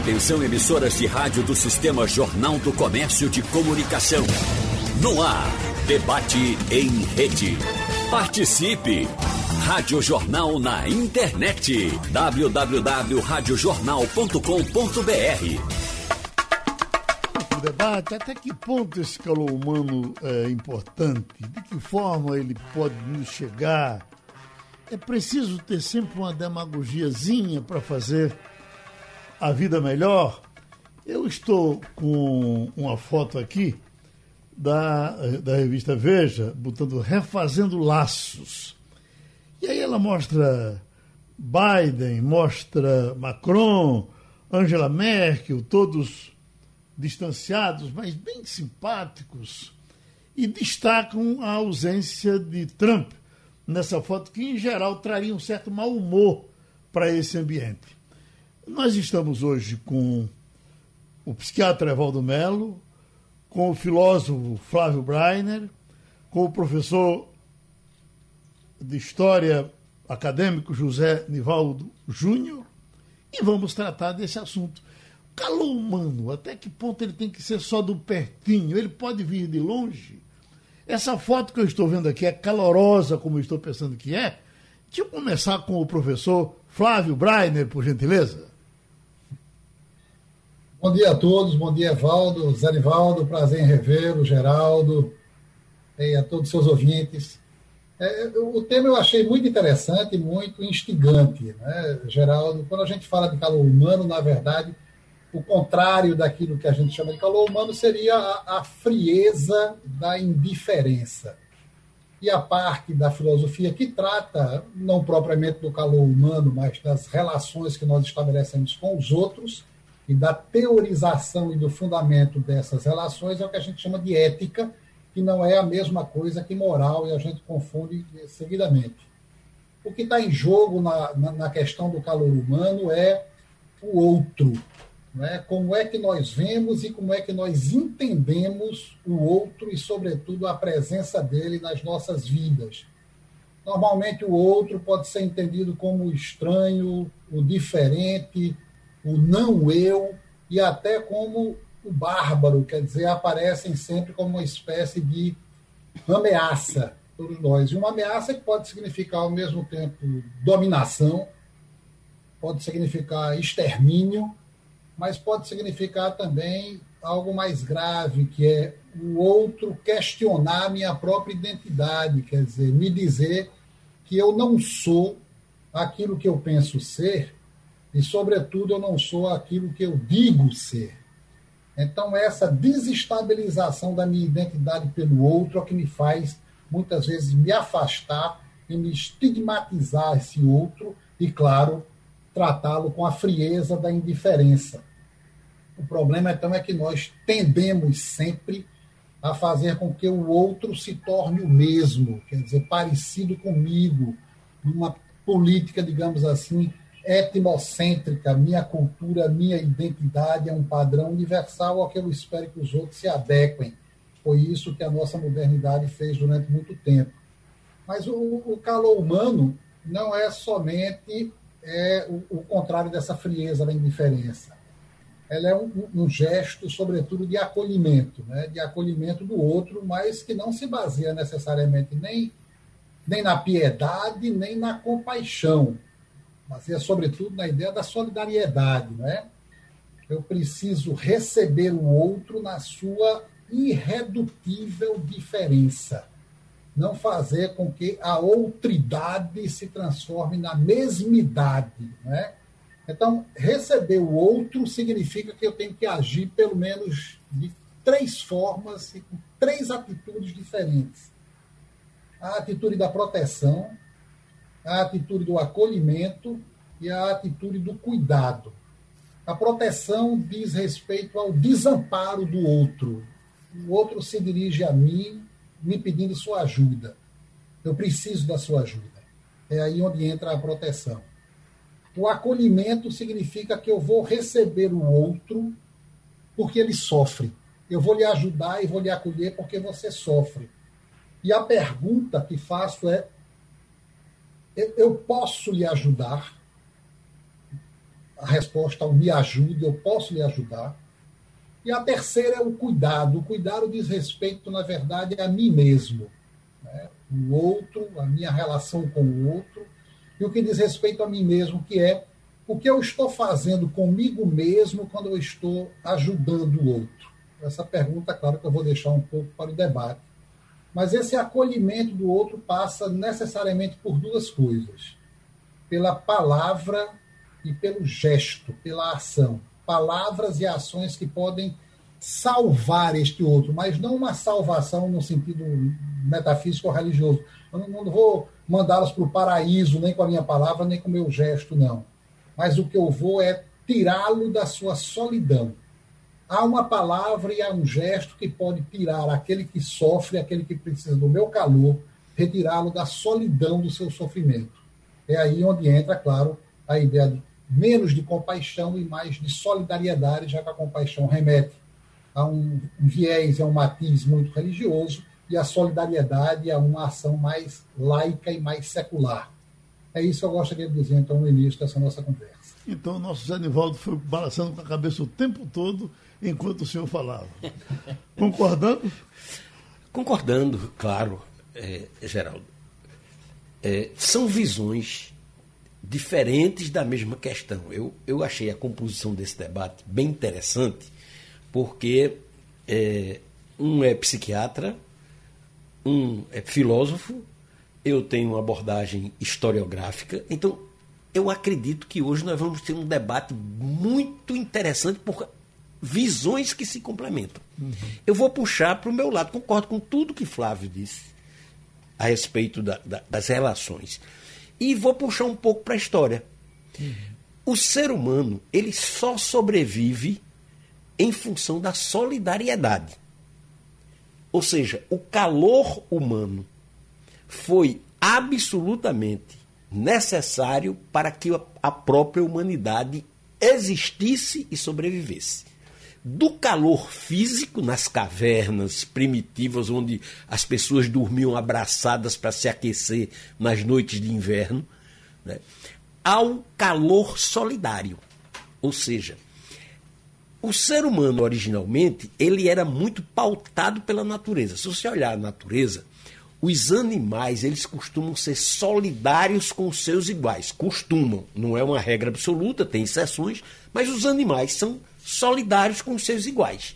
Atenção emissoras de rádio do Sistema Jornal do Comércio de Comunicação. No ar, debate em rede. Participe! Rádio Jornal na internet. www.radiojornal.com.br O debate, até que ponto esse calor humano é importante? De que forma ele pode nos chegar? É preciso ter sempre uma demagogiazinha para fazer a vida melhor. Eu estou com uma foto aqui da, da revista Veja, botando Refazendo Laços. E aí ela mostra Biden, mostra Macron, Angela Merkel, todos distanciados, mas bem simpáticos, e destacam a ausência de Trump nessa foto, que em geral traria um certo mau humor para esse ambiente. Nós estamos hoje com o psiquiatra Evaldo Melo, com o filósofo Flávio Breiner, com o professor de História acadêmico José Nivaldo Júnior, e vamos tratar desse assunto. calor humano, até que ponto ele tem que ser só do pertinho? Ele pode vir de longe? Essa foto que eu estou vendo aqui é calorosa, como eu estou pensando que é. Deixa eu começar com o professor Flávio Breiner, por gentileza. Bom dia a todos, bom dia, Evaldo, Zé Nivaldo, prazer em revê-lo, Geraldo, e a todos os seus ouvintes. É, o tema eu achei muito interessante, muito instigante, né, Geraldo? Quando a gente fala de calor humano, na verdade, o contrário daquilo que a gente chama de calor humano seria a, a frieza da indiferença. E a parte da filosofia que trata, não propriamente do calor humano, mas das relações que nós estabelecemos com os outros, e da teorização e do fundamento dessas relações é o que a gente chama de ética, que não é a mesma coisa que moral, e a gente confunde seguidamente. O que está em jogo na, na, na, questão do calor humano é o outro. Né? Como é que nós vemos e como é que nós entendemos o outro e, sobretudo, a presença dele nas nossas vidas. Normalmente, o outro pode ser entendido como o estranho, o diferente, o não eu e até como o bárbaro, quer dizer, aparecem sempre como uma espécie de ameaça todos nós. E uma ameaça que pode significar ao mesmo tempo dominação, pode significar extermínio, mas pode significar também algo mais grave, que é o outro questionar minha própria identidade, quer dizer, me dizer que eu não sou aquilo que eu penso ser e, sobretudo, eu não sou aquilo que eu digo ser. Então, essa desestabilização da minha identidade pelo outro é o que me faz, muitas vezes, me afastar e me estigmatizar esse outro e, claro, tratá-lo com a frieza da indiferença. O problema, então, é que nós tendemos sempre a fazer com que o outro se torne o mesmo, quer dizer, parecido comigo, numa política, digamos assim, etnocêntrica, minha cultura, minha identidade é um padrão universal ao que eu espero que os outros se adequem. Foi isso que a nossa modernidade fez durante muito tempo. Mas o, o calor humano não é somente é, o, o, contrário dessa frieza da indiferença. Ela é um, um gesto, sobretudo, de acolhimento, né? de acolhimento do outro, mas que não se baseia necessariamente nem, nem na piedade, nem na compaixão mas é sobretudo na ideia da solidariedade, né? Eu preciso receber o outro na sua irredutível diferença. Não fazer com que a outridade se transforme na mesmidade, né? Então, receber o outro significa que eu tenho que agir pelo menos de três formas e com três atitudes diferentes. A atitude da proteção, a atitude do acolhimento e a atitude do cuidado. A proteção diz respeito ao desamparo do outro. O outro se dirige a mim me pedindo sua ajuda. Eu preciso da sua ajuda. É aí onde entra a proteção. O acolhimento significa que eu vou receber o outro porque ele sofre. Eu vou lhe ajudar e vou lhe acolher porque você sofre. E a pergunta que faço é: eu posso lhe ajudar? a resposta ao me ajude, eu posso lhe ajudar. E a terceira é o cuidado. O cuidado diz respeito, na verdade, a mim mesmo. Né? O outro, a minha relação com o outro. E o que diz respeito a mim mesmo, que é o que eu estou fazendo comigo mesmo quando eu estou ajudando o outro. Essa pergunta, claro que eu vou deixar um pouco para o debate. Mas esse acolhimento do outro passa necessariamente por duas coisas: pela palavra e pelo gesto, pela ação palavras e ações que podem salvar este outro, mas não uma salvação no sentido metafísico ou religioso. Eu não, vou mandá-los para o paraíso, nem com a minha palavra, nem com o meu gesto, não. Mas o que eu vou é tirá-lo da sua solidão. Há uma palavra e há um gesto que pode tirar aquele que sofre, aquele que precisa do meu calor, retirá-lo da solidão do seu sofrimento. É aí onde entra, claro, a ideia de menos de compaixão e mais de solidariedade, já que a compaixão remete a um, viés, a um matiz muito religioso, e a solidariedade a uma ação mais laica e mais secular. É isso que eu gostaria de dizer, então, no início dessa nossa conversa. Então, o nosso Zé Nivaldo foi balançando com a cabeça o tempo todo enquanto o senhor falava. Concordando? Concordando, claro, é, Geraldo. É, são visões diferentes da mesma questão. Eu, eu achei a composição desse debate bem interessante, porque é, um é psiquiatra, um é filósofo, eu tenho uma abordagem historiográfica, então eu acredito que hoje nós vamos ter um debate muito interessante por visões que se complementam. Uhum. Eu vou puxar para o meu lado, concordo com tudo que Flávio disse a respeito da, da, das relações. E vou puxar um pouco para a história. Uhum. O ser humano, ele só sobrevive em função da solidariedade. Ou seja, o calor humano foi absolutamente necessário para que a própria humanidade existisse e sobrevivesse. Do calor físico nas cavernas primitivas, onde as pessoas dormiam abraçadas para se aquecer nas noites de inverno, né, ao calor solidário. Ou seja, o ser humano originalmente ele era muito pautado pela natureza. Se você olhar a natureza, os animais, eles costumam ser solidários com os seus iguais. Costumam, não é uma regra absoluta, tem exceções, mas os animais são solidários com os seus iguais.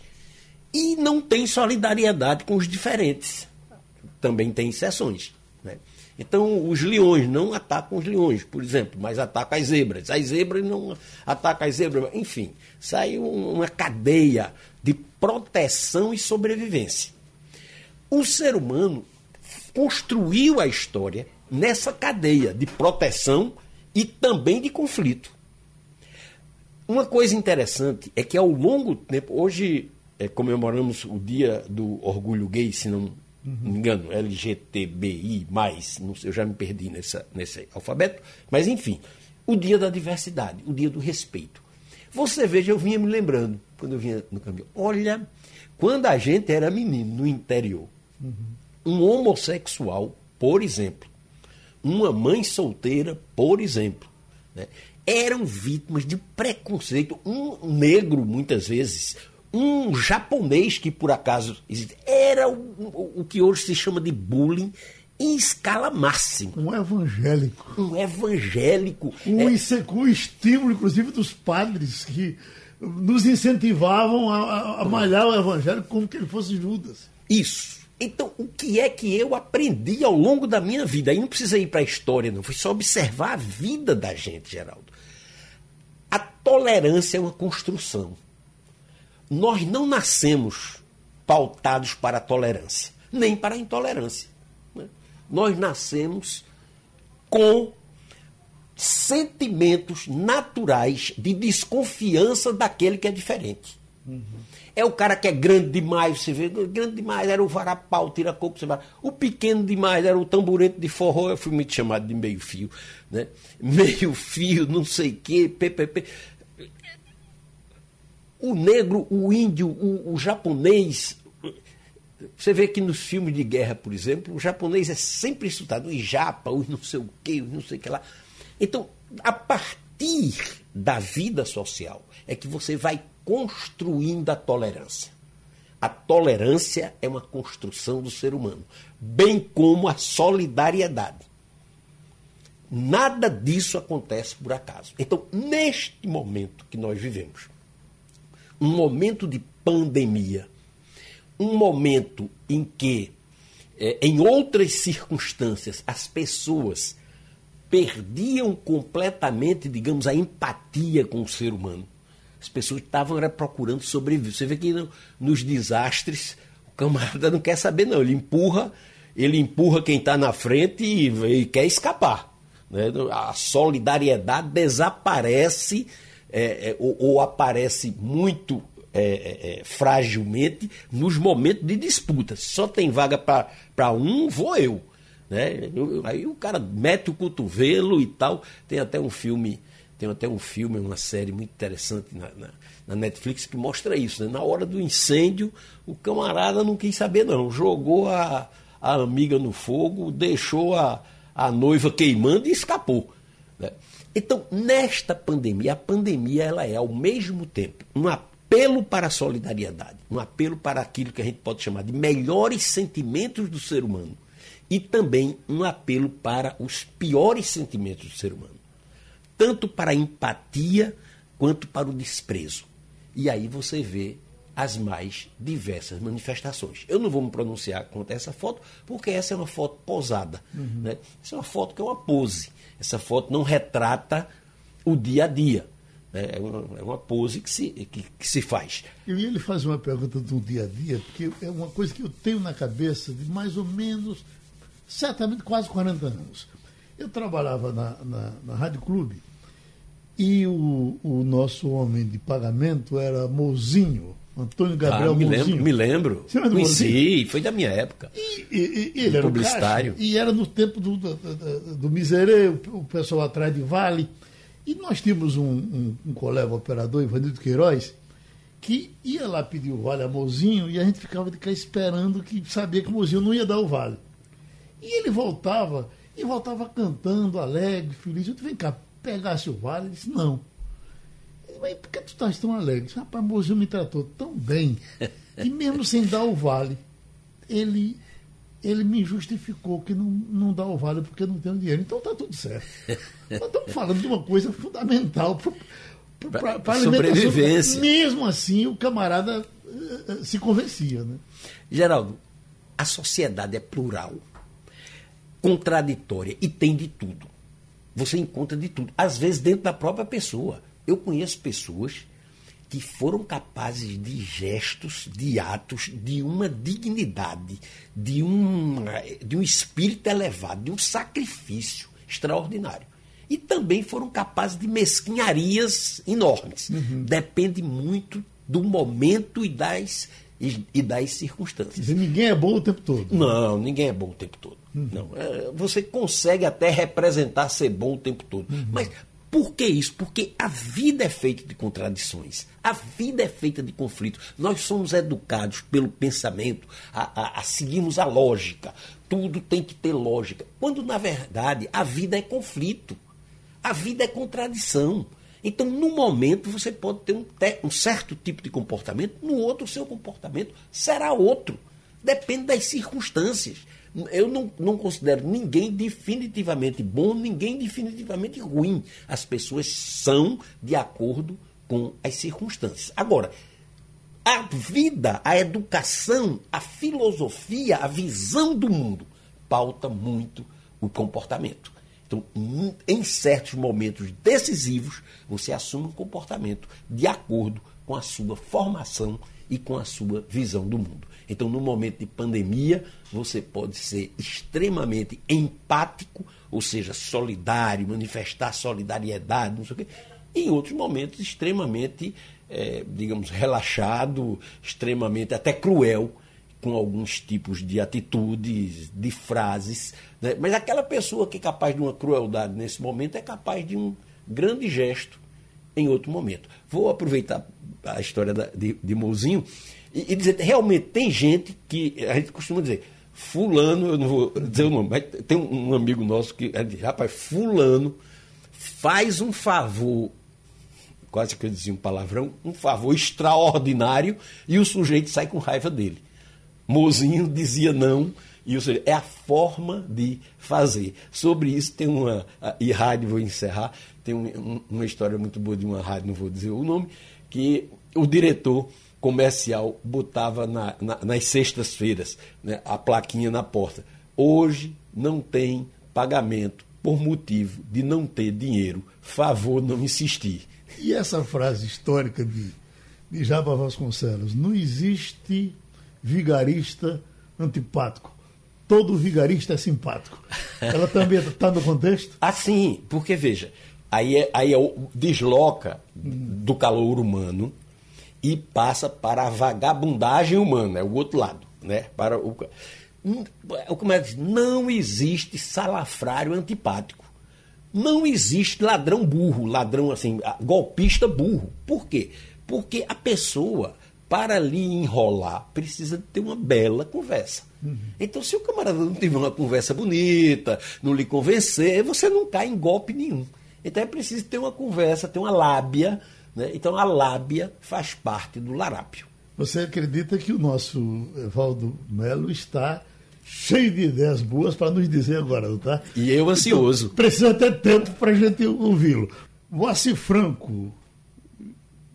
E não tem solidariedade com os diferentes. Também tem exceções. Né? Então, os leões não atacam os leões, por exemplo, mas atacam as zebras. As zebras não atacam as zebras. Enfim, sai uma cadeia de proteção e sobrevivência. O ser humano construiu a história nessa cadeia de proteção e também de conflito. Uma coisa interessante é que ao longo do tempo, hoje é, comemoramos o dia do orgulho gay, se não me engano, LGTBI, sei, eu já me perdi nessa, nesse alfabeto, mas enfim, o dia da diversidade, o dia do respeito. Você veja, eu vinha me lembrando, quando eu vinha no caminho, olha, quando a gente era menino no interior, uhum um homossexual, por exemplo, uma mãe solteira, por exemplo, né, eram vítimas de preconceito. Um negro, muitas vezes, um japonês que por acaso era o, o que hoje se chama de bullying em escala máxima. Um evangélico. Um evangélico. Um, é... Com o estímulo, inclusive, dos padres que nos incentivavam a, a malhar o evangélico como que ele fosse Judas. Isso. Então, o que é que eu aprendi ao longo da minha vida? Aí não precisa ir para a história, não. Foi só observar a vida da gente, Geraldo. A tolerância é uma construção. Nós não nascemos pautados para a tolerância, nem para a intolerância. Né? Nós nascemos com sentimentos naturais de desconfiança daquele que é diferente. Uhum. É o cara que é grande demais, você vê, grande demais era o varapau, tira coco, você vai. O pequeno demais era o tamborete de forró, eu fui muito chamado de meio fio, né? Meio fio, não sei o quê, ppp. O negro, o índio, o, o japonês, você vê que nos filmes de guerra, por exemplo, o japonês é sempre insultado, os japa, os não sei o quê, os não sei o que lá. Então, a partir da vida social é que você vai construindo a tolerância. A tolerância é uma construção do ser humano, bem como a solidariedade. Nada disso acontece por acaso. Então, neste momento que nós vivemos, um momento de pandemia, um momento em que, é, em outras circunstâncias, as pessoas perdiam completamente, digamos, a empatia com o ser humano. As pessoas estavam procurando sobreviver. Você vê que no, nos desastres, o camarada não quer saber, não. Ele empurra, ele empurra quem está na frente e, e, quer escapar. Né? A solidariedade desaparece é, é, ou, ou, aparece muito é, é, é fragilmente nos momentos de disputa. Só tem vaga para um, vou eu. Né? Aí o cara mete o cotovelo e tal. Tem até um filme, tem até um filme, uma série muito interessante na, na, na Netflix que mostra isso. Né? Na hora do incêndio, o camarada não quis saber, não. Jogou a, a amiga no fogo, deixou a, a noiva queimando e escapou. Né? Então, nesta pandemia, a pandemia ela é ao mesmo tempo um apelo para a solidariedade, um apelo para aquilo que a gente pode chamar de melhores sentimentos do ser humano e também um apelo para os piores sentimentos do ser humano, tanto para a empatia quanto para o desprezo. E aí você vê as mais diversas manifestações. Eu não vou me pronunciar contra essa foto, porque essa é uma foto posada. Uhum. Né? Essa é uma foto que é uma pose. Essa foto não retrata o dia a dia. Né? É uma, é uma pose que se, que, que se faz. E ele faz uma pergunta do dia a dia, porque é uma coisa que eu tenho na cabeça de mais ou menos certamente quase 40 anos. Eu trabalhava na, na, na Rádio Clube e o, o nosso homem de pagamento era Mozinho, Antônio Gabriel ah, me Mozinho. Lembro, me lembro. Você lembra Conheci, foi da minha época. E, e, e ele era publicitário. Caixa, e era no tempo do, do, do, do Miserê, o, o pessoal atrás de Vale. E nós tínhamos um, um, um colega operador, Ivanildo Queiroz, que ia lá pedir o vale a Mozinho e a gente ficava de cá esperando que sabia que o Mozinho não ia dar o vale. E ele voltava, e voltava cantando, alegre, feliz. Eu disse, vem cá, pegasse o vale? Ele disse, não. Disse, Mas por que tu estás tão alegre? Disse, Rapaz, Mozinho me tratou tão bem, que mesmo sem dar o vale, ele, ele me justificou que não, não dá o vale porque não tem dinheiro. Então está tudo certo. Nós estamos falando de uma coisa fundamental para a sobrevivência. Mesmo assim, o camarada uh, se convencia. Né? Geraldo, a sociedade é plural contraditória e tem de tudo. Você encontra de tudo, às vezes dentro da própria pessoa. Eu conheço pessoas que foram capazes de gestos, de atos, de uma dignidade, de um, de um espírito elevado, de um sacrifício extraordinário. E também foram capazes de mesquinharias enormes. Uhum. Depende muito do momento e das, e, e das circunstâncias. ninguém é bom o tempo todo. Não, ninguém é bom o tempo todo. Uhum. Não, é, você consegue até representar ser bom o tempo todo. Uhum. Mas por que isso? Porque a vida é feita de contradições. A vida é feita de conflitos. Nós somos educados pelo pensamento a, a, a seguirmos a lógica. Tudo tem que ter lógica. Quando, na verdade, a vida é conflito. A vida é contradição. Então, no momento, você pode ter um, um certo tipo de comportamento, no outro, o seu comportamento será outro. Depende das circunstâncias eu não, não considero ninguém definitivamente bom, ninguém definitivamente ruim. As pessoas são de acordo com as circunstâncias. Agora, a vida, a educação, a filosofia, a visão do mundo pauta muito o comportamento. Então, em certos momentos decisivos, você assume um comportamento de acordo com a sua formação e com a sua visão do mundo. Então, no momento de pandemia, você pode ser extremamente empático, ou seja, solidário, manifestar solidariedade, não sei o quê. Em outros momentos, extremamente, é, digamos, relaxado, extremamente até cruel, com alguns tipos de atitudes, de frases. Né? Mas aquela pessoa que é capaz de uma crueldade nesse momento é capaz de um grande gesto em outro momento. Vou aproveitar a história da, de, de Mouzinho e, e dizer, realmente tem gente que, a gente costuma dizer, fulano, eu não vou dizer o nome, mas tem um amigo nosso que diz, rapaz, fulano faz um favor, quase que eu dizia um palavrão, um favor extraordinário e o sujeito sai com raiva dele. Mozinho dizia não, e o sujeito, é a forma de fazer. Sobre isso tem uma. E rádio, vou encerrar, tem um, uma história muito boa de uma rádio, não vou dizer o nome, que o diretor comercial botava na, na, nas sextas-feiras né, a plaquinha na porta. Hoje não tem pagamento por motivo de não ter dinheiro. Favor não insistir. E essa frase histórica de, de Japa Vasconcelos? Não existe vigarista antipático. Todo vigarista é simpático. Ela também está no contexto? Assim, porque veja, aí, é, aí é, desloca do calor humano e passa para a vagabundagem humana, é o outro lado. Né? Para o, como é que não existe salafrário antipático. Não existe ladrão burro, ladrão assim, golpista burro. Por quê? Porque a pessoa, para lhe enrolar, precisa ter uma bela conversa. Uhum. Então, se o camarada não tiver uma conversa bonita, não lhe convencer, você não cai em golpe nenhum. Então é preciso ter uma conversa, ter uma lábia né? Então a lábia faz parte do larápio. Você acredita que o nosso Evaldo Melo está cheio de ideias boas para nos dizer agora, não tá? E eu ansioso. Então, precisa ter tempo para a gente ouvi-lo. Moacir Franco,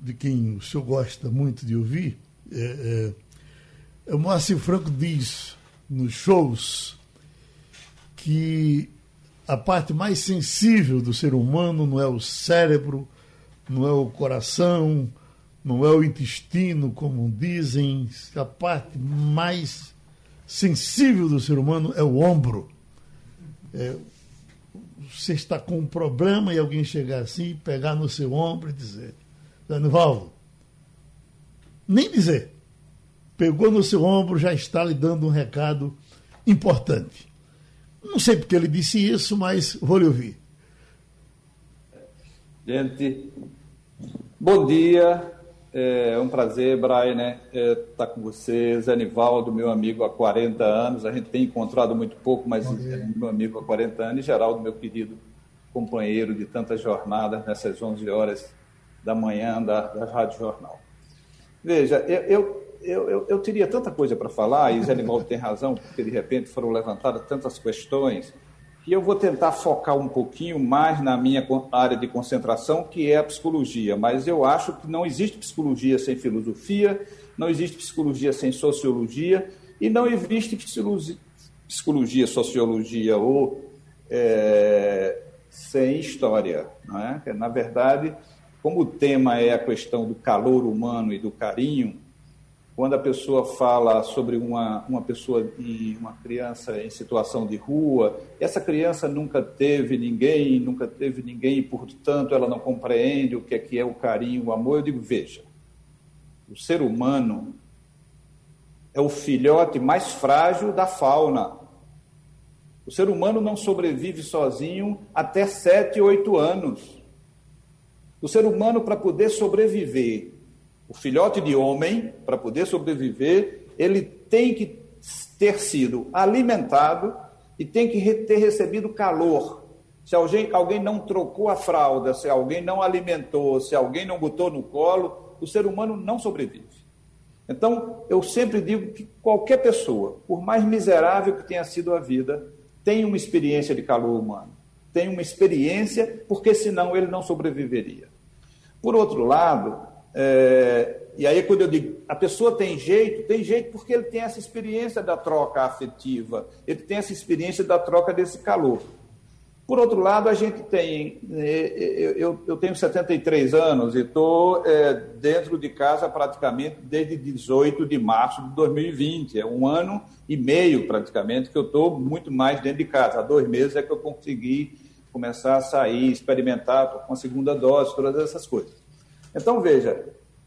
de quem o senhor gosta muito de ouvir, é, é, o Moacir Franco diz nos shows que a parte mais sensível do ser humano não é o cérebro, não é o coração, não é o intestino, como dizem, a parte mais sensível do ser humano é o ombro. É, você está com um problema e alguém chegar assim, pegar no seu ombro e dizer, Danivaldo, nem dizer, pegou no seu ombro, já está lhe dando um recado importante. Não sei porque ele disse isso, mas vou lhe ouvir. Gente, Bom dia, é um prazer, Brian, né, é, estar tá com você, Zé Nivaldo, meu amigo há 40 anos, a gente tem encontrado muito pouco, mas é meu amigo há 40 anos, e Geraldo, meu querido companheiro de tantas jornadas nessas 11 horas da manhã da, da Rádio Jornal. Veja, eu, eu, eu, eu teria tanta coisa para falar, e Zé Nivaldo tem razão, porque de repente foram levantadas tantas questões, que eu vou tentar focar um pouquinho mais na minha área de concentração, que é a psicologia. Mas eu acho que não existe psicologia sem filosofia, não existe psicologia sem sociologia, e não existe psicologia, sociologia ou é, sem história. Não é? Na verdade, como o tema é a questão do calor humano e do carinho, quando a pessoa fala sobre uma, uma pessoa uma criança em situação de rua, essa criança nunca teve ninguém, nunca teve ninguém portanto, ela não compreende o que é, que é o carinho, o amor. Eu digo, veja, o ser humano é o filhote mais frágil da fauna. O ser humano não sobrevive sozinho até sete, oito anos. O ser humano, para poder sobreviver o filhote de homem, para poder sobreviver, ele tem que ter sido alimentado e tem que ter recebido calor. Se alguém, alguém não trocou a fralda, se alguém não alimentou, se alguém não botou no colo, o ser humano não sobrevive. Então, eu sempre digo que qualquer pessoa, por mais miserável que tenha sido a vida, tem uma experiência de calor humano. Tem uma experiência, porque senão ele não sobreviveria. Por outro lado, é, e aí, quando eu digo a pessoa tem jeito, tem jeito porque ele tem essa experiência da troca afetiva, ele tem essa experiência da troca desse calor. Por outro lado, a gente tem. É, eu, eu tenho 73 anos e estou é, dentro de casa praticamente desde 18 de março de 2020. É um ano e meio praticamente que eu estou muito mais dentro de casa. Há dois meses é que eu consegui começar a sair, experimentar com a segunda dose, todas essas coisas. Então, veja,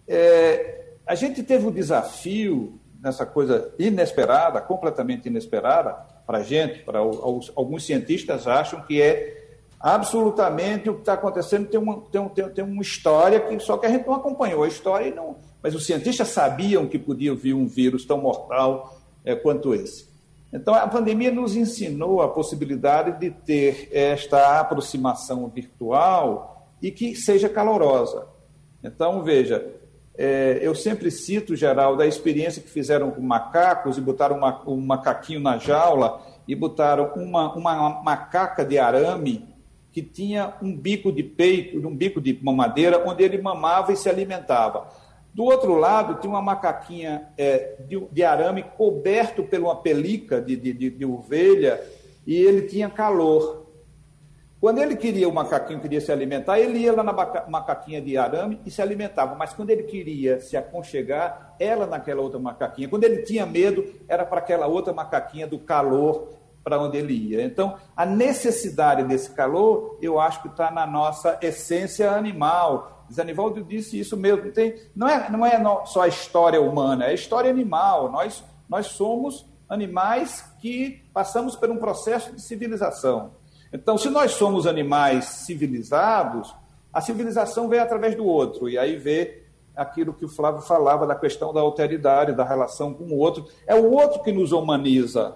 é, a gente teve um desafio nessa coisa inesperada, completamente inesperada para a gente, para alguns cientistas acham que é absolutamente o que está acontecendo tem uma, tem, tem, tem uma história que só que a gente não acompanhou a história e não, mas os cientistas sabiam que podia vir um vírus tão mortal é, quanto esse. Então, a pandemia nos ensinou a possibilidade de ter esta aproximação virtual e que seja calorosa. Então, veja, é, eu sempre cito, Geraldo, a experiência que fizeram com macacos e botaram uma, um macaquinho na jaula e botaram uma, uma macaca de arame que tinha um bico de peito, um bico de mamadeira, onde ele mamava e se alimentava. Do outro lado, tinha uma macaquinha é, de, de, arame coberto por uma pelica de, de, de, ovelha e ele tinha calor. Quando ele queria, o macaquinho queria se alimentar, ele ia lá na macaquinha de arame e se alimentava. Mas quando ele queria se aconchegar, ela naquela outra macaquinha. Quando ele tinha medo, era para aquela outra macaquinha do calor para onde ele ia. Então, a necessidade desse calor, eu acho que está na nossa essência animal, Zanivaldo disse isso mesmo. Tem, não, é, não é só a história humana, é a história animal. Nós, nós somos animais que passamos por um processo de civilização. Então, se nós somos animais civilizados, a civilização vem através do outro. E aí vê aquilo que o Flávio falava da questão da alteridade, da relação com o outro. É o outro que nos humaniza.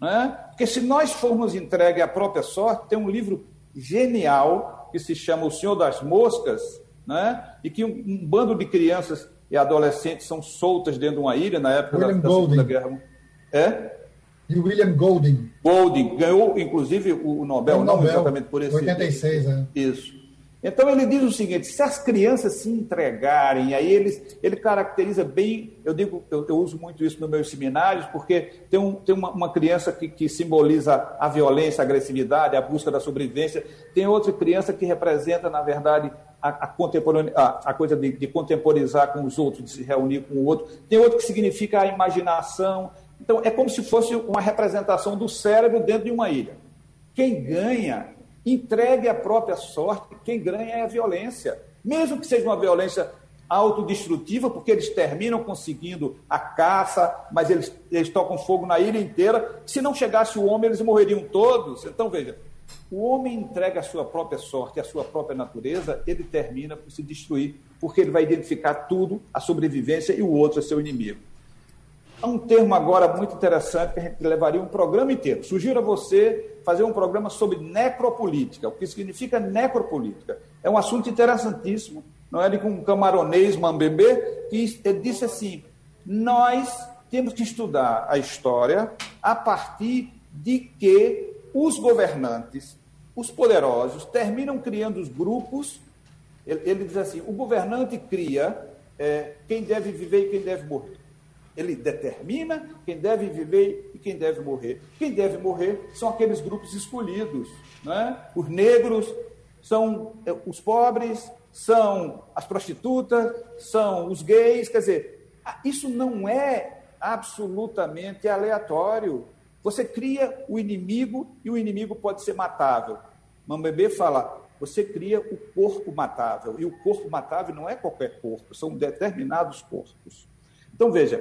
Né? Porque se nós formos entregue à própria sorte, tem um livro genial que se chama O Senhor das Moscas, né? e que um, um, bando de crianças e adolescentes são soltas dentro de uma ilha na época da, da Segunda Guerra. É? E William Golding. Golding ganhou, inclusive, o Nobel, o não Nobel, exatamente por esse. 86, é. Isso. Então ele diz o seguinte: se as crianças se entregarem, aí eles, ele caracteriza bem. Eu digo, eu, eu uso muito isso nos meus seminários, porque tem, um, tem uma, uma criança que, que, simboliza a violência, a agressividade, a busca da sobrevivência. Tem outra criança que representa, na verdade, a, a, coisa de, de, contemporizar com os outros, de se reunir com o outro. Tem outro que significa a imaginação. Então, é como se fosse uma representação do cérebro dentro de uma ilha. Quem ganha, entregue a própria sorte, quem ganha é a violência. Mesmo que seja uma violência autodestrutiva, porque eles terminam conseguindo a caça, mas eles, eles tocam fogo na ilha inteira. Se não chegasse o homem, eles morreriam todos. Então, veja, o homem entrega a sua própria sorte, a sua própria natureza, ele termina por se destruir, porque ele vai identificar tudo, a sobrevivência e o outro é seu inimigo. Há um termo agora muito interessante que a gente levaria um programa inteiro. Sugiro a você fazer um programa sobre necropolítica. O que significa necropolítica? É um assunto interessantíssimo. Não é de um camaronês Mambembe que disse assim: nós temos que estudar a história a partir de que os governantes, os poderosos, terminam criando os grupos. Ele, ele diz assim: o governante cria é, quem deve viver e quem deve morrer. Ele determina quem deve viver e quem deve morrer. Quem deve morrer são aqueles grupos escolhidos. Né? Os negros são é, os pobres, são as prostitutas, são os gays. Quer dizer, isso não é absolutamente aleatório. Você cria o inimigo e o inimigo pode ser matável. Mambebê fala, você cria o corpo matável. E o corpo matável não é qualquer corpo, são determinados corpos. Então, veja,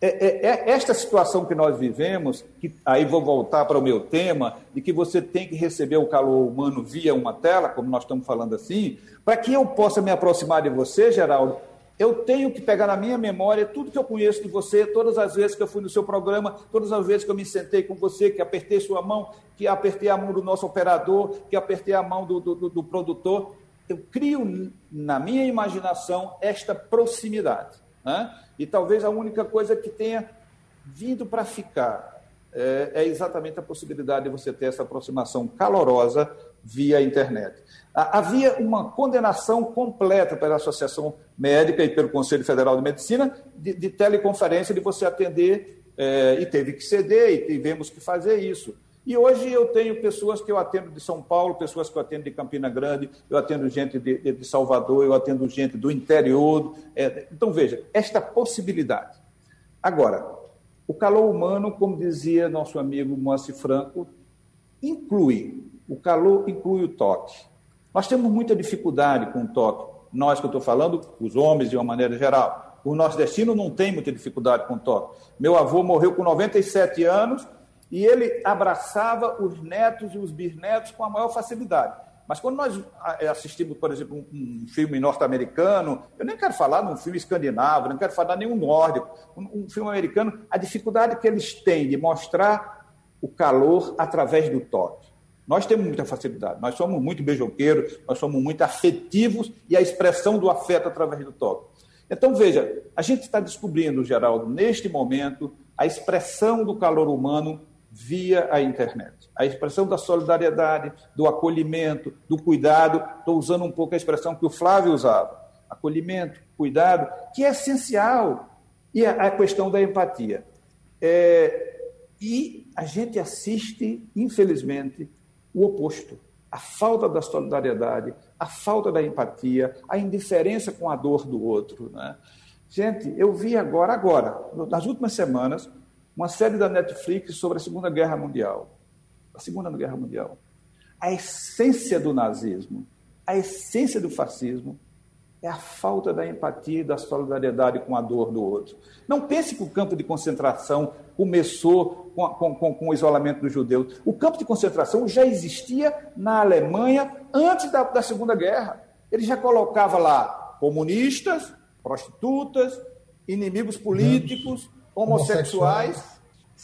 é, é, é esta situação que nós vivemos, que aí vou voltar para o meu tema, de que você tem que receber o calor humano via uma tela, como nós estamos falando assim, para que eu possa me aproximar de você, Geraldo, eu tenho que pegar na minha memória tudo que eu conheço de você, todas as vezes que eu fui no seu programa, todas as vezes que eu me sentei com você, que apertei sua mão, que apertei a mão do nosso operador, que apertei a mão do, do, do produtor. Eu crio na minha imaginação esta proximidade. Né? E talvez a única coisa que tenha vindo para ficar é, é exatamente a possibilidade de você ter essa aproximação calorosa via internet. Havia uma condenação completa pela Associação Médica e pelo Conselho Federal de Medicina de, de teleconferência de você atender, é, e teve que ceder, e tivemos que fazer isso. E hoje eu tenho pessoas que eu atendo de São Paulo, pessoas que eu atendo de Campina Grande, eu atendo gente de, de Salvador, eu atendo gente do interior. É, então, veja, esta possibilidade. Agora, o calor humano, como dizia nosso amigo Moacir Franco, inclui, o calor inclui o toque. Nós temos muita dificuldade com o toque. Nós que eu estou falando, os homens de uma maneira geral. O nordestino não tem muita dificuldade com o toque. Meu avô morreu com 97 anos e ele abraçava os netos e os bisnetos com a maior facilidade. Mas quando nós é, assistimos, por exemplo, um, um filme norte-americano, eu nem quero falar num filme escandinavo, não quero falar nenhum nórdico, um, um filme americano, a dificuldade que eles têm de mostrar o calor através do toque. Nós temos muita facilidade, nós somos muito beijoqueiros, nós somos muito afetivos e a expressão do afeto através do toque. Então, veja, a gente está descobrindo, Geraldo, neste momento, a expressão do calor humano via a internet. A expressão da solidariedade, do acolhimento, do cuidado. Estou usando um pouco a expressão que o Flávio usava. Acolhimento, cuidado, que é essencial. E a, questão da empatia. É, e a gente assiste, infelizmente, o oposto. A falta da solidariedade, a falta da empatia, a indiferença com a dor do outro. Né? Gente, eu vi agora, agora, nas últimas semanas, uma série da Netflix sobre a Segunda Guerra Mundial. A Segunda Guerra Mundial. A essência do nazismo, a essência do fascismo é a falta da empatia e da solidariedade com a dor do outro. Não pense que o campo de concentração começou com, com, com, com, o isolamento dos judeus. O campo de concentração já existia na Alemanha antes da, da Segunda Guerra. Ele já colocava lá comunistas, prostitutas, inimigos políticos, homossexuais,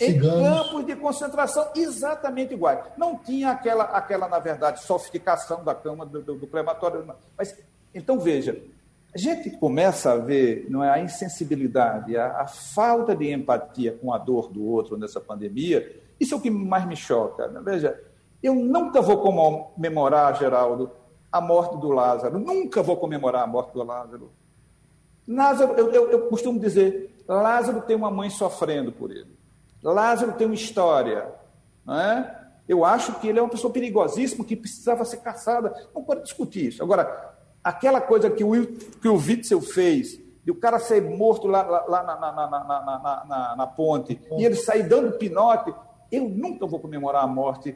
em campos de concentração exatamente iguais. Não tinha aquela, aquela na verdade, sofisticação da cama do, do, do crematório. Mas, então, veja, a gente começa a ver não é, a insensibilidade, a, a, falta de empatia com a dor do outro nessa pandemia. Isso é o que mais me choca. Né? Veja, eu nunca vou comemorar, Geraldo, a morte do Lázaro. Nunca vou comemorar a morte do Lázaro. Lázaro, eu, eu, eu costumo dizer, Lázaro tem uma mãe sofrendo por ele. Lázaro tem uma história. Não é? Eu acho que ele é uma pessoa perigosíssima que precisava ser caçada. Não pode discutir isso. Agora, aquela coisa que o, que o Witzel fez, de o cara ser morto lá, lá na, na, na, na, na ponte, e ele sair dando pinote, eu nunca vou comemorar a morte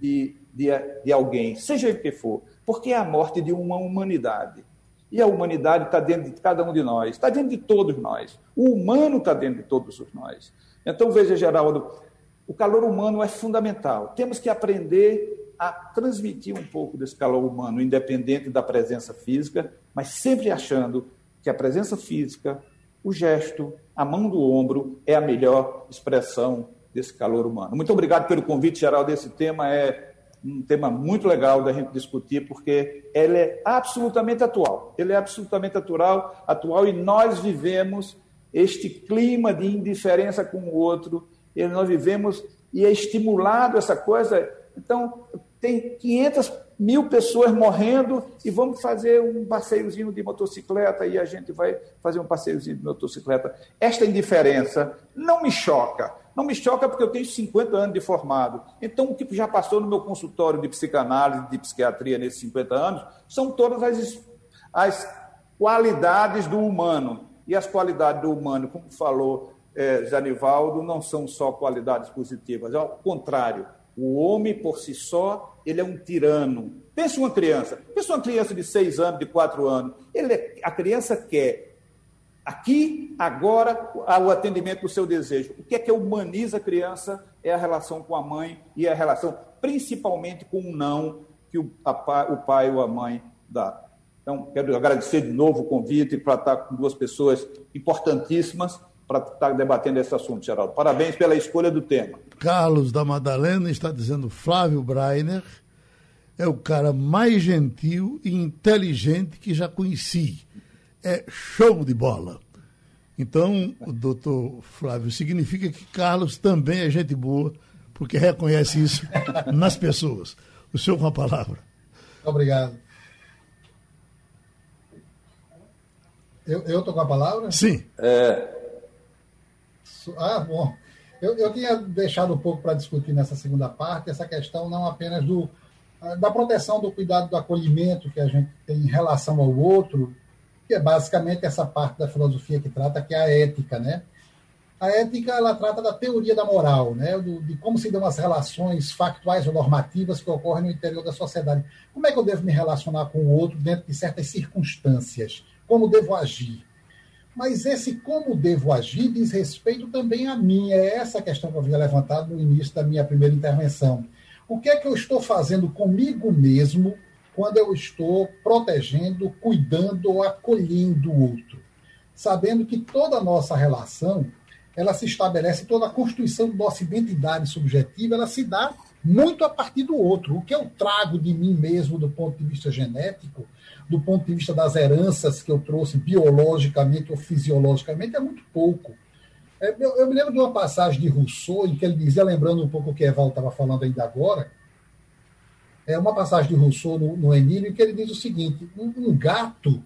de, de, de alguém, seja o que for, porque é a morte de uma humanidade. E a humanidade está dentro de cada um de nós, está dentro de todos nós. O humano está dentro de todos nós. Então, veja, Geraldo, o calor humano é fundamental. Temos que aprender a transmitir um pouco desse calor humano, independente da presença física, mas sempre achando que a presença física, o gesto, a mão do ombro é a melhor expressão desse calor humano. Muito obrigado pelo convite, Geraldo. Esse tema é um tema muito legal da gente discutir, porque ele é absolutamente atual. Ele é absolutamente atual, atual e nós vivemos este clima de indiferença com o outro, e nós vivemos e é estimulado essa coisa. Então, tem 500 mil pessoas morrendo e vamos fazer um passeiozinho de motocicleta e a gente vai fazer um passeiozinho de motocicleta. Esta indiferença não me choca. Não me choca porque eu tenho 50 anos de formado. Então, o que já passou no meu consultório de psicanálise, de psiquiatria nesses 50 anos, são todas as, as qualidades do humano. E as qualidades do humano, como falou é, Janivaldo, não são só qualidades positivas, ao contrário. O homem, por si só, ele é um tirano. Pense uma criança. Pense uma criança de seis anos, de quatro anos. Ele é, a criança quer Aqui, agora, o atendimento do seu desejo. O que é que humaniza a criança é a relação com a mãe e a relação, principalmente, com o não que o, a, o pai ou a mãe dá. Então, quero agradecer de novo o convite para estar com duas pessoas importantíssimas para estar debatendo esse assunto, Geraldo. Parabéns pela escolha do tema. Carlos da Madalena está dizendo Flávio Breiner é o cara mais gentil e inteligente que já conheci é show de bola. Então, o doutor Flávio, significa que Carlos também é gente boa, porque reconhece isso nas pessoas. O senhor com a palavra. Obrigado. Eu estou com a palavra? Sim. É. Ah, bom. Eu, eu tinha deixado um pouco para discutir nessa segunda parte essa questão não apenas do, da proteção, do cuidado, do acolhimento que a gente tem em relação ao outro, que é basicamente essa parte da filosofia que trata, que é a ética, né? A ética, ela trata da teoria da moral, né? Do, de como se dão as relações factuais ou normativas que ocorrem no interior da sociedade. Como é que eu devo me relacionar com o outro dentro de certas circunstâncias? Como devo agir? Mas esse como devo agir diz respeito também a mim. É essa questão que eu havia levantado no início da minha primeira intervenção. O que é que eu estou fazendo comigo mesmo quando eu estou protegendo, cuidando ou acolhendo o outro, sabendo que toda a nossa relação ela se estabelece, toda a constituição da nossa identidade subjetiva, ela se dá muito a partir do outro. O que eu trago de mim mesmo do ponto de vista genético, do ponto de vista das heranças que eu trouxe biologicamente ou fisiologicamente, é muito pouco. É, eu, me lembro de uma passagem de Rousseau, em que ele dizia, lembrando um pouco o que Eval estava falando ainda agora, é uma passagem de Rousseau no, no Emílio, em que ele diz o seguinte: um, um gato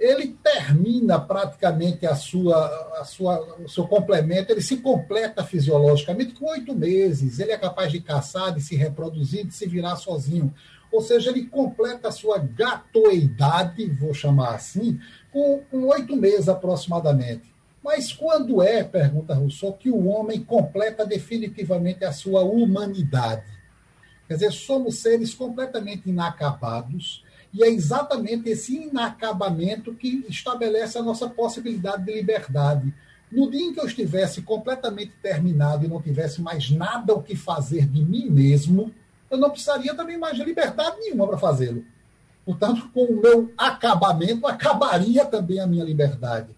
ele termina praticamente a sua, a sua, o seu complemento, ele se completa fisiologicamente com oito meses. Ele é capaz de caçar, de se reproduzir, de se virar sozinho. Ou seja, ele completa a sua gatoidade, vou chamar assim, com oito meses aproximadamente. Mas quando é, pergunta Rousseau, que o homem completa definitivamente a sua humanidade? Quer dizer, somos seres completamente inacabados, e é exatamente esse inacabamento que estabelece a nossa possibilidade de liberdade. No dia em que eu estivesse completamente terminado e não tivesse mais nada o que fazer de mim mesmo, eu não precisaria também mais de liberdade nenhuma para fazê-lo. Portanto, com o meu acabamento, acabaria também a minha liberdade.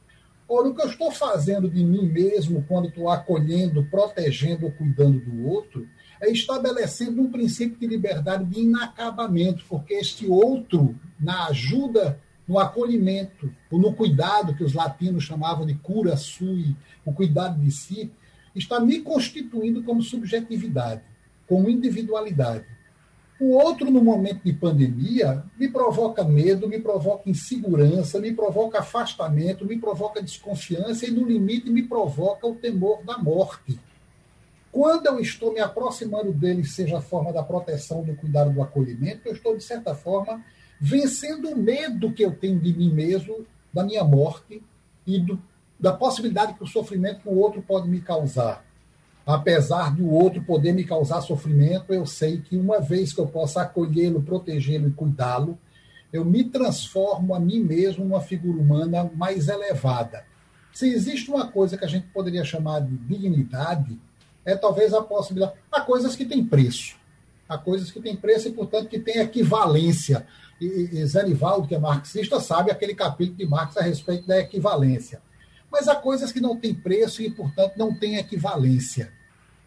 Ora, o que eu estou fazendo de mim mesmo quando estou acolhendo, protegendo ou cuidando do outro, é estabelecendo um princípio de liberdade de inacabamento, porque este outro, na ajuda, no acolhimento, ou no cuidado que os latinos chamavam de cura sui, o cuidado de si, está me constituindo como subjetividade, como individualidade. O outro, no momento de pandemia, me provoca medo, me provoca insegurança, me provoca afastamento, me provoca desconfiança e, no limite, me provoca o temor da morte. Quando eu estou me aproximando dele, seja a forma da proteção, do cuidado, do acolhimento, eu estou, de certa forma, vencendo o medo que eu tenho de mim mesmo, da minha morte e do, da possibilidade que o sofrimento que o outro pode me causar. Apesar de o outro poder me causar sofrimento, eu sei que uma vez que eu possa acolhê-lo, protegê-lo e cuidá-lo, eu me transformo a mim mesmo numa figura humana mais elevada. Se existe uma coisa que a gente poderia chamar de dignidade, é talvez a possibilidade. Há coisas que têm preço. Há coisas que têm preço e, portanto, que têm equivalência. E, e Zé Nivaldo, que é marxista, sabe aquele capítulo de Marx a respeito da equivalência. Mas há coisas que não têm preço e, portanto, não têm equivalência.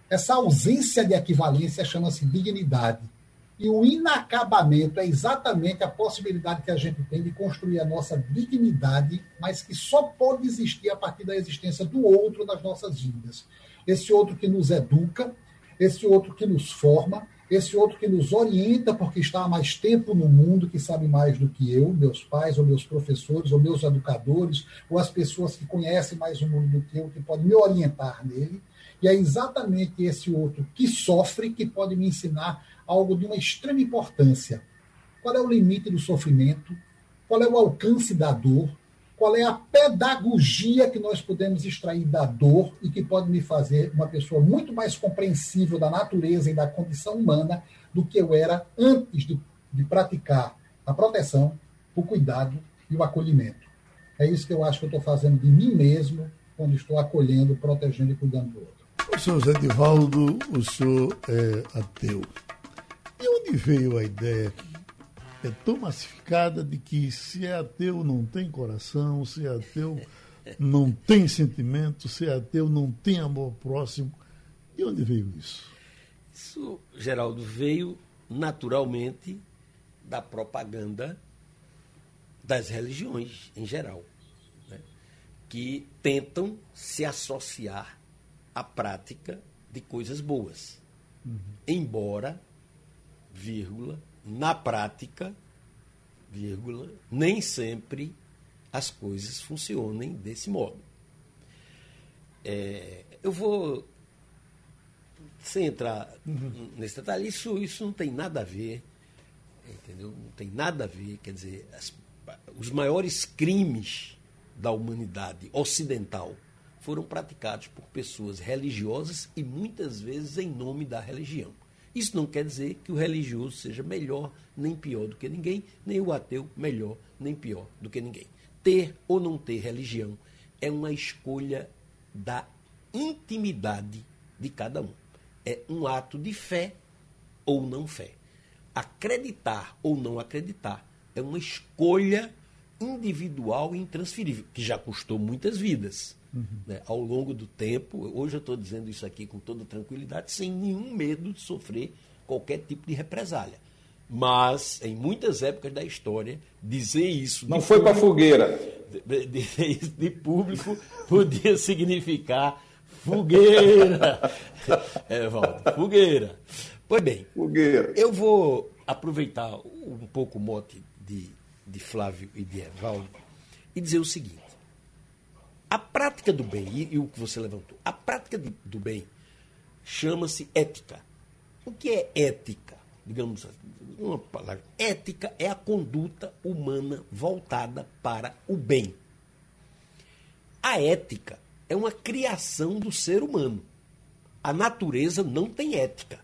Essa ausência de equivalência chama-se dignidade. E o inacabamento é exatamente a possibilidade que a gente tem de construir a nossa dignidade, mas que só pode existir a partir da existência do outro nas nossas vidas esse outro que nos educa, esse outro que nos forma, esse outro que nos orienta porque está há mais tempo no mundo, que sabe mais do que eu, meus pais, ou meus professores, ou meus educadores, ou as pessoas que conhecem mais o mundo do que eu, que podem me orientar nele. E é exatamente esse outro que sofre que pode me ensinar algo de uma extrema importância. Qual é o limite do sofrimento? Qual é o alcance da dor? Qual é a pedagogia que nós podemos extrair da dor e que pode me fazer uma pessoa muito mais compreensível da natureza e da condição humana do que eu era antes de, de praticar a proteção, o cuidado e o acolhimento. É isso que eu acho que eu estou fazendo de mim mesmo quando estou acolhendo, protegendo e cuidando do outro. O senhor Zé Divaldo, o senhor é ateu. De onde veio a ideia é tão massificada de que se é ateu não tem coração, se é ateu não tem sentimento, se é ateu não tem amor próximo. De onde veio isso? Isso, Geraldo, veio naturalmente da propaganda das religiões em geral, né? que tentam se associar à prática de coisas boas. Uhum. Embora, vírgula, na prática, vírgula, nem sempre as coisas funcionem desse modo. É, eu vou, sem entrar nesse detalhe, isso, isso não tem nada a ver, entendeu? Não tem nada a ver, quer dizer, as, os maiores crimes da humanidade ocidental foram praticados por pessoas religiosas e muitas vezes em nome da religião. Isso não quer dizer que o religioso seja melhor nem pior do que ninguém, nem o ateu melhor nem pior do que ninguém. Ter ou não ter religião é uma escolha da intimidade de cada um. É um ato de fé ou não fé. acreditar ou não acreditar é uma escolha individual e intransferível, que já custou muitas vidas. Uhum. Né? Ao longo do tempo, hoje eu estou dizendo isso aqui com toda tranquilidade, sem nenhum medo de sofrer qualquer tipo de represália. Mas, em muitas épocas da história, dizer isso. Não foi para fogueira. Dizer isso de público podia significar fogueira. É, fogueira. Pois bem, fogueira. eu vou aproveitar um pouco o mote de, de Flávio e de Evaldo e dizer o seguinte: a prática do bem, e, e o que você levantou, a prática de, do bem chama-se ética. O que é ética? Digamos assim, uma palavra. Ética é a conduta humana voltada para o bem. A ética é uma criação do ser humano. A natureza não tem ética.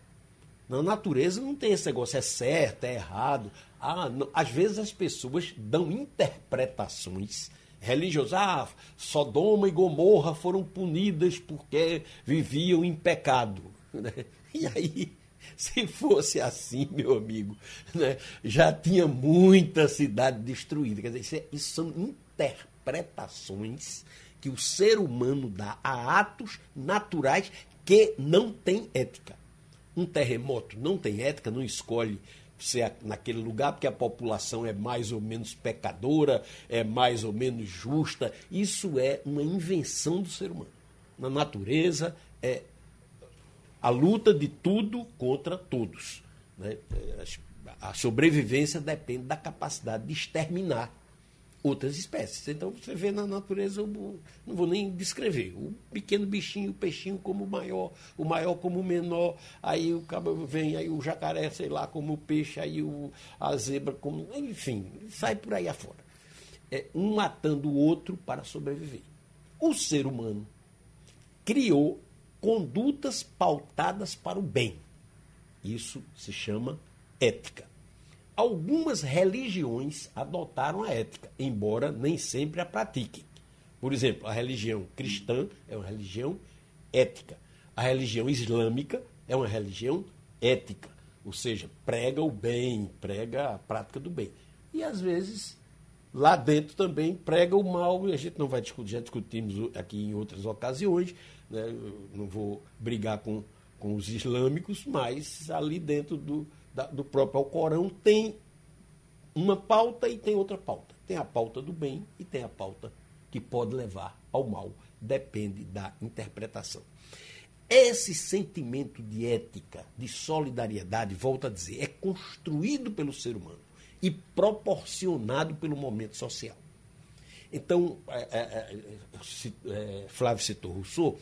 Na natureza não tem esse negócio, é certo, é errado. Ah, não. Às vezes as pessoas dão interpretações religiosas. Ah, Sodoma e Gomorra foram punidas porque viviam em pecado. E aí, se fosse assim, meu amigo, né, já tinha muita cidade destruída. Quer dizer, é, isso são interpretações que o ser humano dá a atos naturais que não têm ética. Um terremoto não tem ética, não escolhe ser naquele lugar porque a população é mais ou menos pecadora, é mais ou menos justa. Isso é uma invenção do ser humano. Na natureza é a luta de tudo contra todos. Né? A sobrevivência depende da capacidade de exterminar outras espécies. Então você vê na natureza, eu não vou nem descrever. O pequeno bichinho, o peixinho como o maior, o maior como o menor, aí o cabo vem, aí o jacaré, sei lá, como o peixe, aí o, a zebra como. Enfim, sai por aí afora. É, um matando o outro para sobreviver. O ser humano criou condutas pautadas para o bem. Isso se chama ética. Algumas religiões adotaram a ética, embora nem sempre a pratiquem. Por exemplo, a religião cristã é uma religião ética. A religião islâmica é uma religião ética, ou seja, prega o bem, prega a prática do bem. E às vezes lá dentro também prega o mal, e a gente não vai discutir, já discutimos aqui em outras ocasiões, né? não vou brigar com, com os islâmicos, mas ali dentro do, da, do próprio Alcorão tem uma pauta e tem outra pauta. Tem a pauta do bem e tem a pauta que pode levar ao mal. Depende da interpretação. Esse sentimento de ética, de solidariedade, volto a dizer, é construído pelo ser humano e proporcionado pelo momento social. Então, é, é, é, é Flávio citou Rousseau.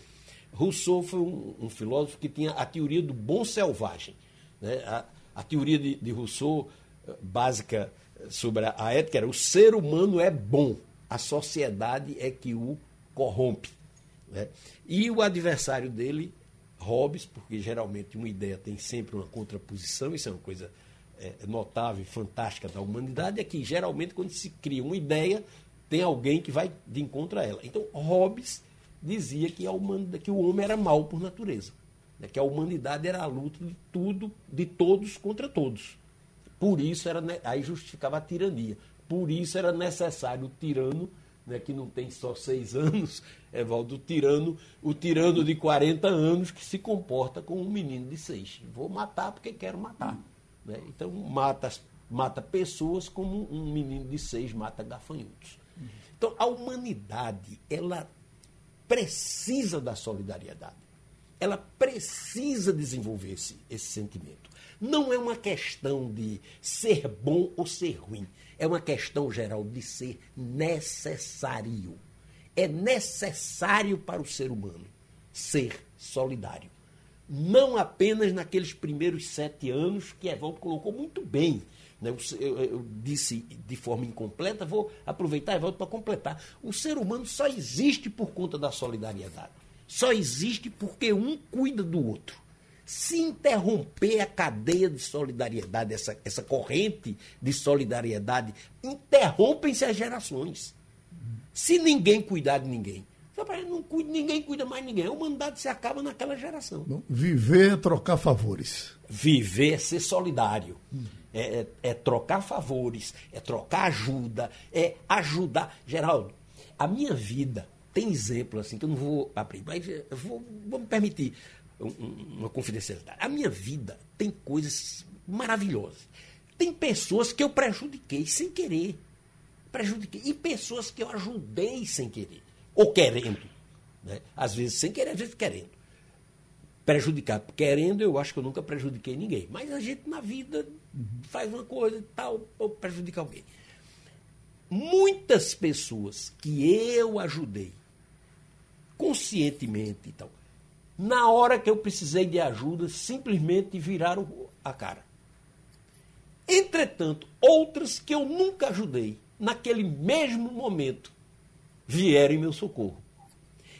Rousseau foi um, um, filósofo que tinha a teoria do bom selvagem. Né? A, a teoria de, de Rousseau, eh, básica sobre a, ética, era o ser humano é bom, a sociedade é que o corrompe. Né? E o adversário dele, Hobbes, porque geralmente uma ideia tem sempre uma contraposição, isso é uma coisa é, notável e fantástica da humanidade, é que geralmente quando se cria uma ideia, tem alguém que vai de encontro a ela. Então, Hobbes dizia que, a humanidade, que o homem era mau por natureza né, que a humanidade era a luta de tudo, de todos contra todos. Por isso era aí justificava a tirania. Por isso era necessário o tirano, né, que não tem só seis anos, Evaldo, o tirano, o tirano de 40 anos que se comporta como um menino de seis. Vou matar porque quero matar. Né? Então mata, mata pessoas como um menino de seis mata gafanhotos. Então a humanidade, ela precisa da solidariedade ela precisa desenvolver esse, esse sentimento. Não é uma questão de ser bom ou ser ruim. É uma questão geral de ser necessário. É necessário para o ser humano ser solidário. Não apenas naqueles primeiros sete anos, que Evaldo colocou muito bem. Né? Eu, eu, eu, disse de forma incompleta, vou aproveitar, Evaldo, para completar. O ser humano só existe por conta da solidariedade só existe porque um cuida do outro. Se interromper a cadeia de solidariedade, essa, essa corrente de solidariedade, interrompem-se as gerações. Se ninguém cuidar de ninguém, não cuida, ninguém cuida mais ninguém. A humanidade se acaba naquela geração. Viver é trocar favores. Viver é ser solidário. é, é, é, trocar favores, é trocar ajuda, é ajudar. Geraldo, a minha vida tem exemplo assim, que eu não vou abrir, mas eu vou, vou me permitir uma confidencialidade. A minha vida tem coisas maravilhosas. Tem pessoas que eu prejudiquei sem querer. Prejudiquei. E pessoas que eu ajudei sem querer. Ou querendo. Né? Às vezes sem querer, às vezes querendo. Prejudicar. Querendo, eu acho que eu nunca prejudiquei ninguém. Mas a gente na vida faz uma coisa e tal, ou prejudica alguém. Muitas pessoas que eu ajudei, conscientemente e tal, na hora que eu precisei de ajuda, simplesmente viraram a cara. Entretanto, outras que eu nunca ajudei, naquele mesmo momento, vieram em meu socorro.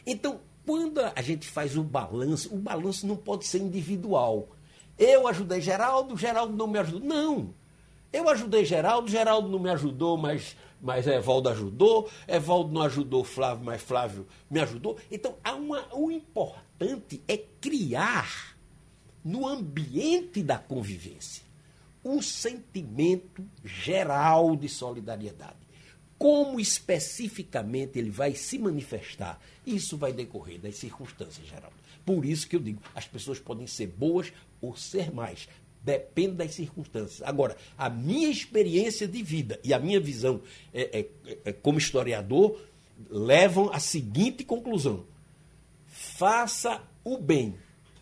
Então, quando a gente faz o balanço, o balanço não pode ser individual. Eu ajudei Geraldo, Geraldo não me ajudou. Não. Eu ajudei Geraldo, Geraldo não me ajudou, mas mas Evaldo ajudou, Evaldo não ajudou Flávio, mas Flávio me ajudou. Então, há uma, o importante é criar no ambiente da convivência um sentimento geral de solidariedade. Como especificamente ele vai se manifestar, isso vai decorrer das circunstâncias, Geraldo. Por isso que eu digo, as pessoas podem ser boas ou ser mais, Depende das circunstâncias. Agora, a minha experiência de vida e a minha visão é, é, é, como historiador levam à seguinte conclusão: faça o bem,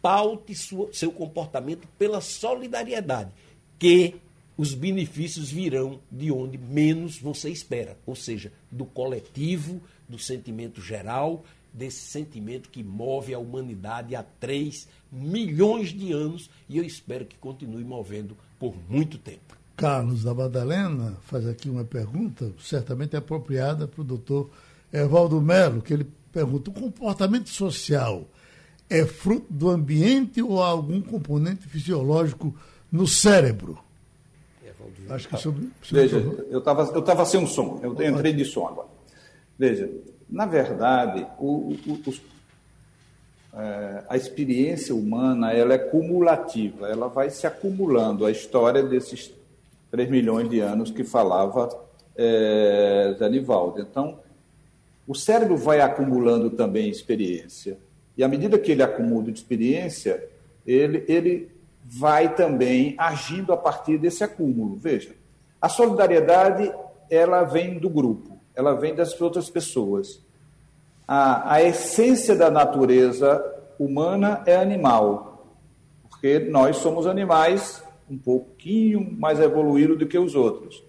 paute sua, seu comportamento pela solidariedade, que os benefícios virão de onde menos você espera, ou seja, do coletivo, do sentimento geral desse sentimento que move a humanidade há 3 milhões de anos e eu espero que continue movendo por muito tempo. Carlos da Madalena faz aqui uma pergunta, certamente apropriada para o doutor Evaldo Melo, que ele pergunta: o comportamento social é fruto do ambiente ou há algum componente fisiológico no cérebro? Acho que sobre. sobre Veja, eu estava eu tava sem um som, eu entrei de som agora. Veja, na verdade, o, o, os, é, a experiência humana ela é cumulativa, ela vai se acumulando. A história desses 3 milhões de anos que falava é. Então, o cérebro vai acumulando também experiência. E à medida que ele acumula experiência, ele, ele vai também agindo a partir desse acúmulo. Veja, a solidariedade ela vem do grupo ela vem das outras pessoas. A, a essência da natureza humana é animal, porque nós somos animais um pouquinho mais evoluídos do que os outros.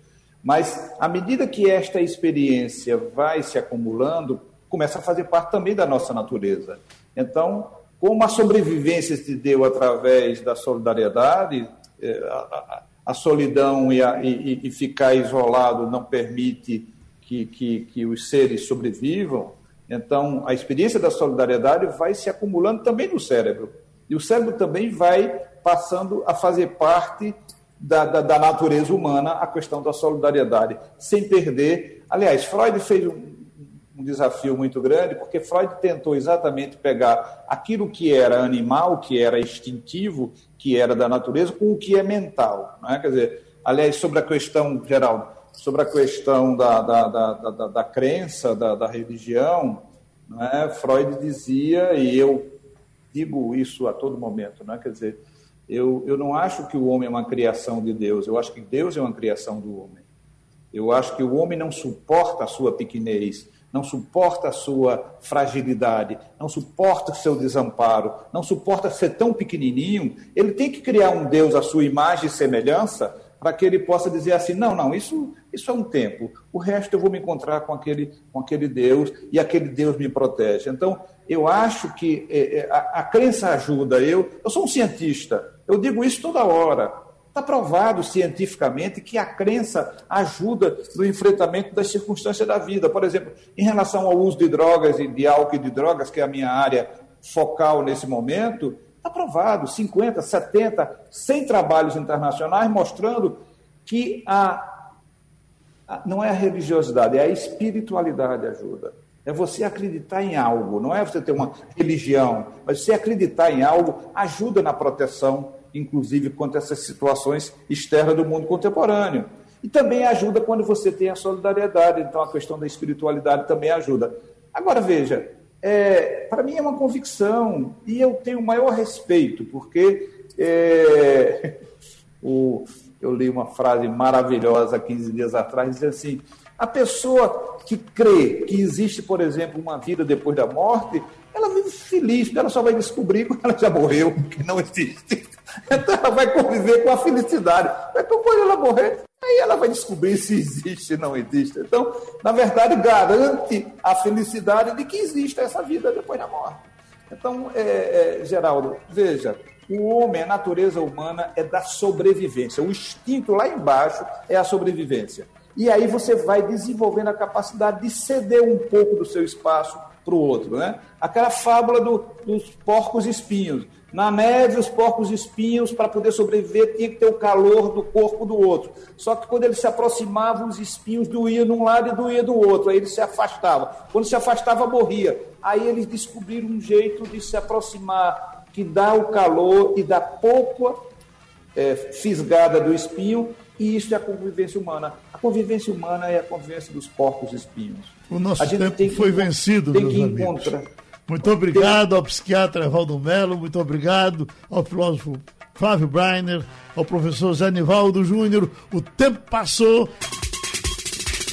Mas à medida que esta experiência vai se acumulando, começa a fazer parte também da nossa natureza. Então, como a sobrevivência se deu através da solidariedade, eh, a, a, solidão e, a, e, e, ficar isolado não permite que, que, que os seres sobrevivam, então a experiência da solidariedade vai se acumulando também no cérebro. E o cérebro também vai passando a fazer parte da, da, da, natureza humana a questão da solidariedade, sem perder. Aliás, Freud fez um, um, desafio muito grande, porque Freud tentou exatamente pegar aquilo que era animal, que era instintivo, que era da natureza, com o que é mental. Não é? Quer dizer, aliás, sobre a questão, Geraldo, sobre a questão da, da, da, da, da crença, da, da religião, né? Freud dizia, e eu digo isso a todo momento, né? quer dizer, eu, eu não acho que o homem é uma criação de Deus, eu acho que Deus é uma criação do homem. Eu acho que o homem não suporta a sua pequenez, não suporta a sua fragilidade, não suporta o seu desamparo, não suporta ser tão pequenininho. Ele tem que criar um Deus à sua imagem e semelhança para que ele possa dizer assim: não, não, isso, isso é um tempo, o resto eu vou me encontrar com aquele, com aquele Deus e aquele Deus me protege. Então, eu acho que é, é, a, a crença ajuda. Eu, eu sou um cientista, eu digo isso toda hora. Está provado cientificamente que a crença ajuda no enfrentamento das circunstâncias da vida. Por exemplo, em relação ao uso de drogas e de álcool e de drogas, que é a minha área focal nesse momento, Aprovado, 50, 70, 100 trabalhos internacionais mostrando que a, a, não é a religiosidade, é a espiritualidade ajuda. É você acreditar em algo, não é você ter uma religião, mas você acreditar em algo ajuda na proteção inclusive contra essas situações externas do mundo contemporâneo. E também ajuda quando você tem a solidariedade, então a questão da espiritualidade também ajuda. Agora, veja, é, para mim é uma convicção e eu tenho o maior respeito, porque é, o, eu li uma frase maravilhosa 15 dias atrás, dizendo assim: a pessoa que crê que existe, por exemplo, uma vida depois da morte, ela vive feliz, porque ela só vai descobrir quando ela já morreu, que não existe. Então ela vai conviver com a felicidade. Então, quando ela morrer, aí ela vai descobrir se existe ou não existe. Então, na verdade, garante a felicidade de que existe essa vida depois da morte. Então, é, é, Geraldo, veja, o homem, a natureza humana é da sobrevivência. O instinto lá embaixo é a sobrevivência. E aí você vai desenvolvendo a capacidade de ceder um pouco do seu espaço para o outro. Né? Aquela fábula do, dos porcos espinhos. Na neve, os porcos espinhos, para poder sobreviver, tinha que ter o calor do corpo do outro. Só que quando eles se aproximavam, os espinhos doíam de um lado e doía do outro. Aí eles se afastavam. Quando se afastava, morria. Aí eles descobriram um jeito de se aproximar, que dá o calor e dá pouca é, fisgada do espinho, e isso é a convivência humana. A convivência humana é a convivência dos porcos espinhos. O nosso tempo foi vencido, meus amigos. Encontrar. Muito obrigado ao psiquiatra Evaldo Melo, muito obrigado ao filósofo Flávio Breiner, ao professor Zé Nivaldo Júnior. O tempo passou.